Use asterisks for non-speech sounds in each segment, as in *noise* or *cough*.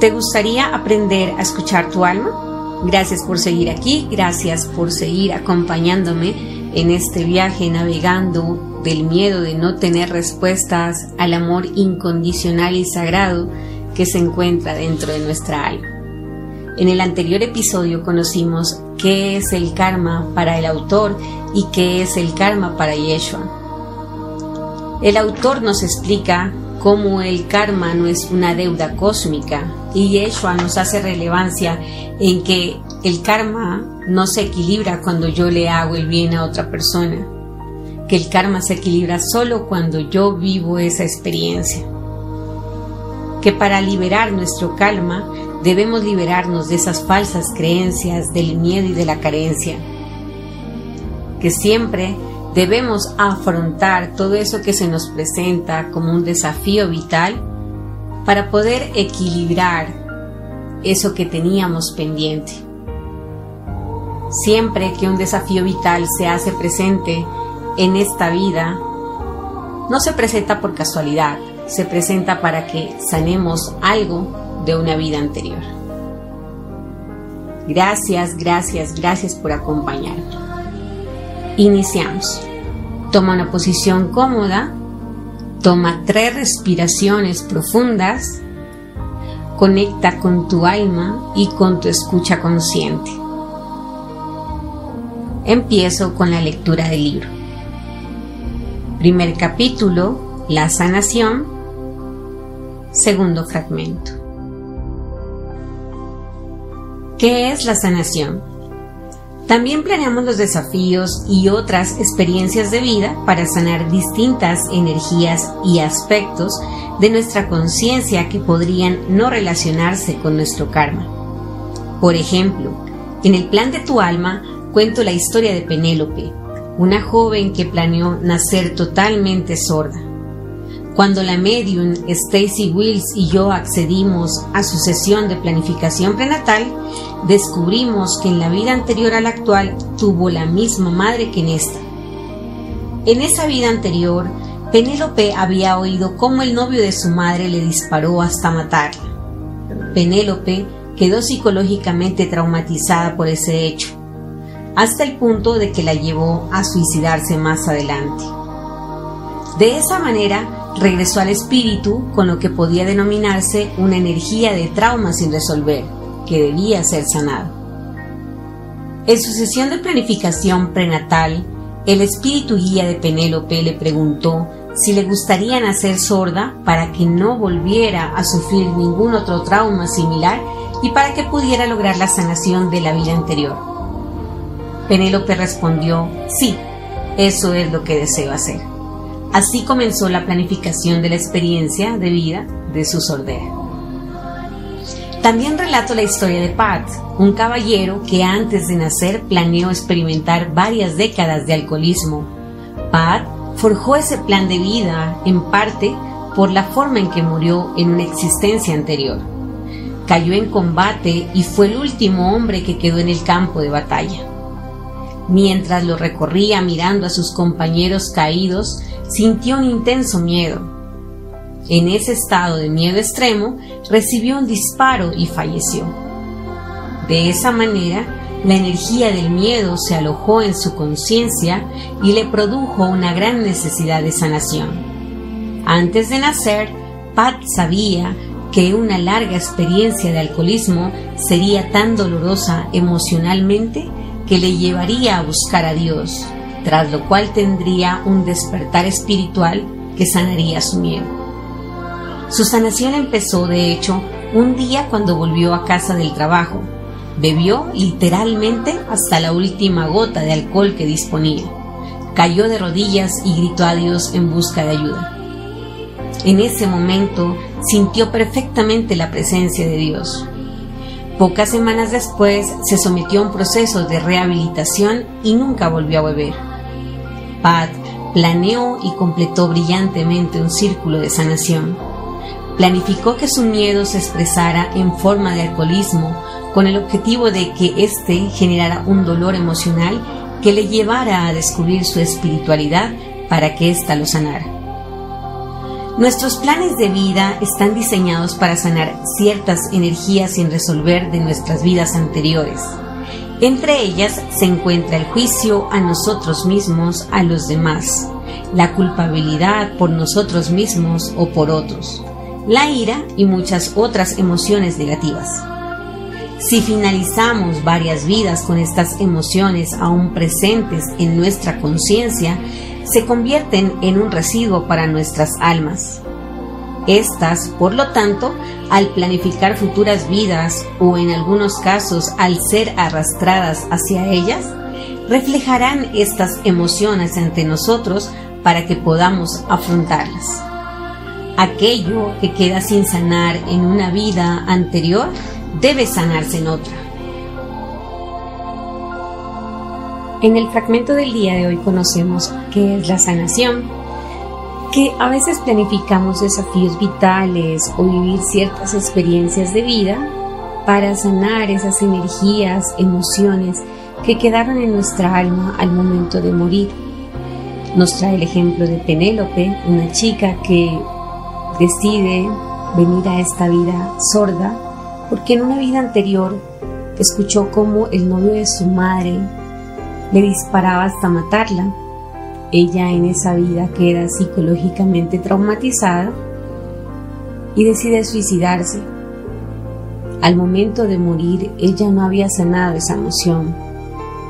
¿Te gustaría aprender a escuchar tu alma? Gracias por seguir aquí, gracias por seguir acompañándome en este viaje navegando del miedo de no tener respuestas al amor incondicional y sagrado que se encuentra dentro de nuestra alma. En el anterior episodio conocimos qué es el karma para el autor y qué es el karma para Yeshua. El autor nos explica cómo el karma no es una deuda cósmica. Y Yeshua nos hace relevancia en que el karma no se equilibra cuando yo le hago el bien a otra persona, que el karma se equilibra solo cuando yo vivo esa experiencia, que para liberar nuestro karma debemos liberarnos de esas falsas creencias del miedo y de la carencia, que siempre debemos afrontar todo eso que se nos presenta como un desafío vital para poder equilibrar eso que teníamos pendiente. Siempre que un desafío vital se hace presente en esta vida, no se presenta por casualidad, se presenta para que sanemos algo de una vida anterior. Gracias, gracias, gracias por acompañarme. Iniciamos. Toma una posición cómoda. Toma tres respiraciones profundas. Conecta con tu alma y con tu escucha consciente. Empiezo con la lectura del libro. Primer capítulo, la sanación. Segundo fragmento. ¿Qué es la sanación? También planeamos los desafíos y otras experiencias de vida para sanar distintas energías y aspectos de nuestra conciencia que podrían no relacionarse con nuestro karma. Por ejemplo, en el plan de tu alma cuento la historia de Penélope, una joven que planeó nacer totalmente sorda. Cuando la medium Stacy Wills y yo accedimos a su sesión de planificación prenatal, descubrimos que en la vida anterior a la actual tuvo la misma madre que en esta. En esa vida anterior, Penélope había oído cómo el novio de su madre le disparó hasta matarla. Penélope quedó psicológicamente traumatizada por ese hecho, hasta el punto de que la llevó a suicidarse más adelante. De esa manera, regresó al espíritu con lo que podía denominarse una energía de trauma sin resolver, que debía ser sanado. En su sesión de planificación prenatal, el espíritu guía de Penélope le preguntó si le gustaría nacer sorda para que no volviera a sufrir ningún otro trauma similar y para que pudiera lograr la sanación de la vida anterior. Penélope respondió, sí, eso es lo que deseo hacer. Así comenzó la planificación de la experiencia de vida de su sordera. También relato la historia de Pat, un caballero que antes de nacer planeó experimentar varias décadas de alcoholismo. Pat forjó ese plan de vida en parte por la forma en que murió en una existencia anterior. Cayó en combate y fue el último hombre que quedó en el campo de batalla. Mientras lo recorría mirando a sus compañeros caídos, sintió un intenso miedo. En ese estado de miedo extremo, recibió un disparo y falleció. De esa manera, la energía del miedo se alojó en su conciencia y le produjo una gran necesidad de sanación. Antes de nacer, Pat sabía que una larga experiencia de alcoholismo sería tan dolorosa emocionalmente que le llevaría a buscar a Dios, tras lo cual tendría un despertar espiritual que sanaría su miedo. Su sanación empezó, de hecho, un día cuando volvió a casa del trabajo. Bebió literalmente hasta la última gota de alcohol que disponía. Cayó de rodillas y gritó a Dios en busca de ayuda. En ese momento sintió perfectamente la presencia de Dios. Pocas semanas después se sometió a un proceso de rehabilitación y nunca volvió a beber. Pat planeó y completó brillantemente un círculo de sanación. Planificó que su miedo se expresara en forma de alcoholismo con el objetivo de que éste generara un dolor emocional que le llevara a descubrir su espiritualidad para que ésta lo sanara. Nuestros planes de vida están diseñados para sanar ciertas energías sin resolver de nuestras vidas anteriores. Entre ellas se encuentra el juicio a nosotros mismos, a los demás, la culpabilidad por nosotros mismos o por otros, la ira y muchas otras emociones negativas. Si finalizamos varias vidas con estas emociones aún presentes en nuestra conciencia, se convierten en un residuo para nuestras almas. Estas, por lo tanto, al planificar futuras vidas o en algunos casos al ser arrastradas hacia ellas, reflejarán estas emociones ante nosotros para que podamos afrontarlas. Aquello que queda sin sanar en una vida anterior debe sanarse en otra. En el fragmento del día de hoy conocemos qué es la sanación, que a veces planificamos desafíos vitales o vivir ciertas experiencias de vida para sanar esas energías, emociones que quedaron en nuestra alma al momento de morir. Nos trae el ejemplo de Penélope, una chica que decide venir a esta vida sorda porque en una vida anterior escuchó cómo el novio de su madre le disparaba hasta matarla. Ella en esa vida queda psicológicamente traumatizada y decide suicidarse. Al momento de morir, ella no había sanado esa emoción.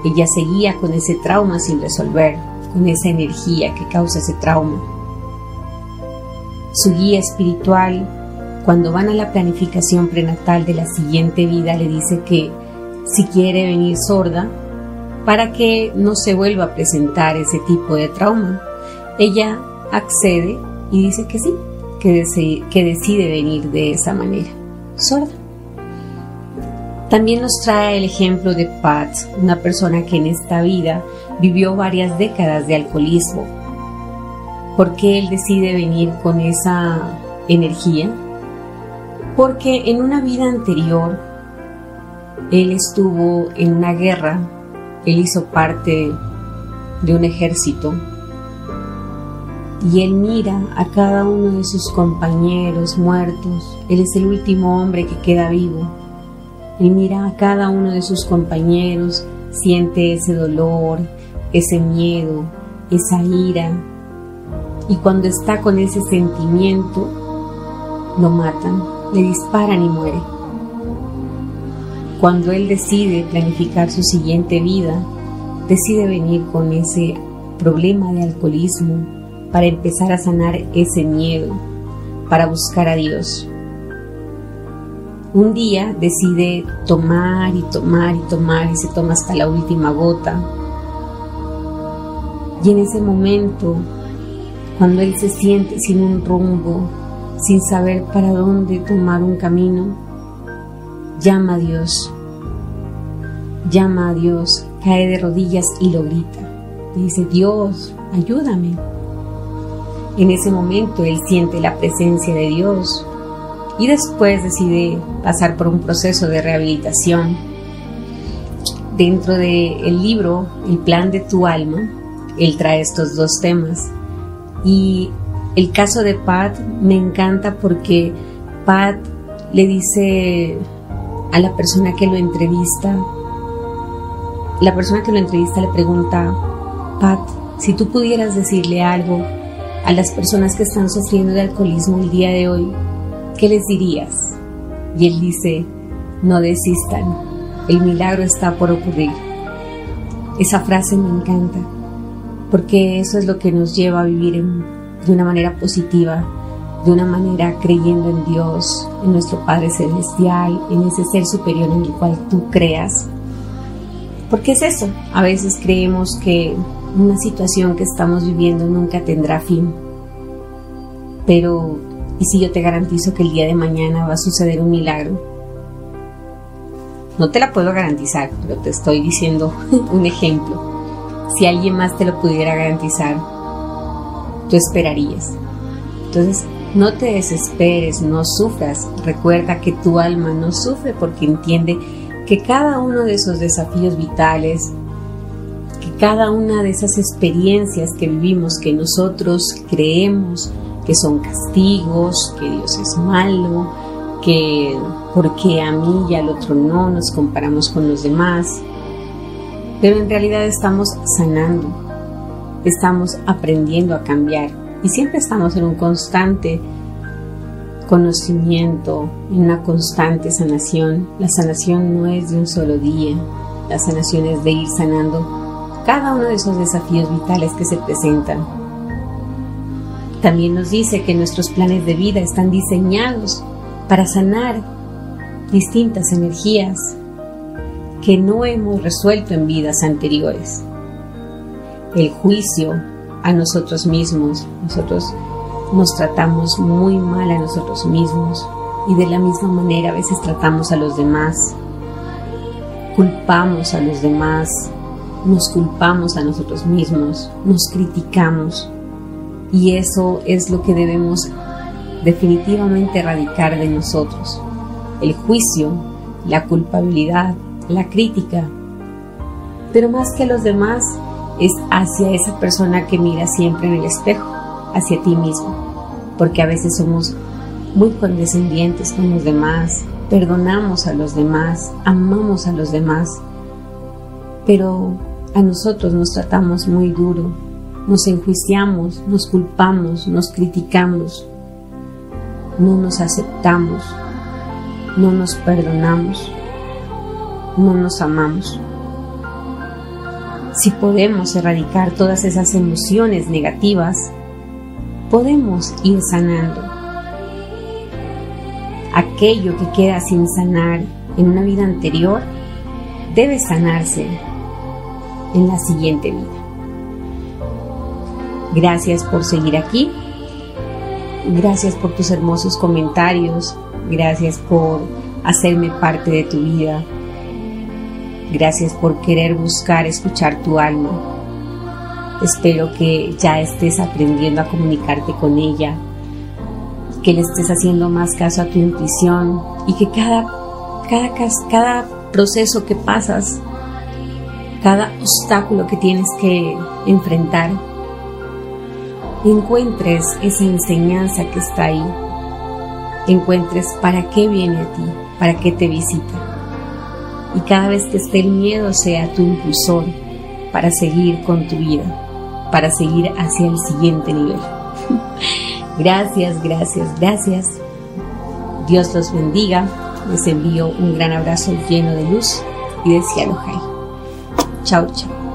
Ella seguía con ese trauma sin resolver, con esa energía que causa ese trauma. Su guía espiritual, cuando van a la planificación prenatal de la siguiente vida, le dice que si quiere venir sorda, para que no se vuelva a presentar ese tipo de trauma. Ella accede y dice que sí, que, decide venir de esa manera, sorda. También nos trae el ejemplo de Pat, una persona que en esta vida vivió varias décadas de alcoholismo. ¿Por qué él decide venir con esa energía? Porque en una vida anterior él estuvo en una guerra él hizo parte de un ejército y él mira a cada uno de sus compañeros muertos. Él es el último hombre que queda vivo. Él mira a cada uno de sus compañeros, siente ese dolor, ese miedo, esa ira. Y cuando está con ese sentimiento, lo matan, le disparan y muere. Cuando él decide planificar su siguiente vida, decide venir con ese problema de alcoholismo para empezar a sanar ese miedo, para buscar a Dios. Un día decide tomar y tomar y tomar y se toma hasta la última gota. Y en ese momento, cuando él se siente sin un rumbo, sin saber para dónde tomar un camino, llama a Dios, llama a Dios, cae de rodillas y lo grita. Dice, Dios, ayúdame. En ese momento él siente la presencia de Dios y después decide pasar por un proceso de rehabilitación. Dentro del libro El plan de tu alma, él trae estos dos temas. Y el caso de Pat me encanta porque Pat le dice a la persona que lo entrevista, la persona que lo entrevista le pregunta, Pat, si tú pudieras decirle algo a las personas que están sufriendo de alcoholismo el día de hoy, ¿qué les dirías? Y él dice, no desistan, el milagro está por ocurrir. Esa frase me encanta, porque eso es lo que nos lleva a vivir de una manera positiva, de una manera creyendo en Dios, en nuestro Padre Celestial, en ese ser superior en el cual tú creas. Porque es eso, a veces creemos que una situación que estamos viviendo nunca tendrá fin. Pero, ¿y si yo te garantizo que el día de mañana va a suceder un milagro? No te la puedo garantizar, pero te estoy diciendo *laughs* un ejemplo. Si alguien más te lo pudiera garantizar, tú esperarías. Entonces, no te desesperes, no sufras. Recuerda que tu alma no sufre porque entiende que cada uno de esos desafíos vitales, que cada una de esas experiencias que vivimos, que nosotros creemos que son castigos, que Dios es malo, que porque a mí y al otro no nos comparamos con los demás. Pero en realidad estamos sanando, estamos aprendiendo a cambiar y siempre estamos en un constante conocimiento, en una constante sanación. La sanación no es de un solo día, la sanación es de ir sanando cada uno de esos desafíos vitales que se presentan. También nos dice que nuestros planes de vida están diseñados para sanar distintas energías que no hemos resuelto en vidas anteriores. El juicio a nosotros mismos, nosotros nos tratamos muy mal a nosotros mismos y de la misma manera a veces tratamos a los demás. Culpamos a los demás, nos culpamos a nosotros mismos, nos criticamos y eso es lo que debemos definitivamente erradicar de nosotros. El juicio, la culpabilidad, la crítica. Pero más que los demás es hacia esa persona que mira siempre en el espejo hacia ti mismo, porque a veces somos muy condescendientes con los demás, perdonamos a los demás, amamos a los demás, pero a nosotros nos tratamos muy duro, nos enjuiciamos, nos culpamos, nos criticamos, no nos aceptamos, no nos perdonamos, no nos amamos. Si podemos erradicar todas esas emociones negativas, podemos ir sanando. Aquello que queda sin sanar en una vida anterior debe sanarse en la siguiente vida. Gracias por seguir aquí. Gracias por tus hermosos comentarios. Gracias por hacerme parte de tu vida. Gracias por querer buscar escuchar tu alma. Espero que ya estés aprendiendo a comunicarte con ella, que le estés haciendo más caso a tu intuición y que cada, cada, cada proceso que pasas, cada obstáculo que tienes que enfrentar, encuentres esa enseñanza que está ahí, encuentres para qué viene a ti, para qué te visita. Y cada vez que esté el miedo sea tu impulsor para seguir con tu vida para seguir hacia el siguiente nivel. *laughs* gracias, gracias, gracias. Dios los bendiga. Les envío un gran abrazo lleno de luz y de cielo. Chao, chao.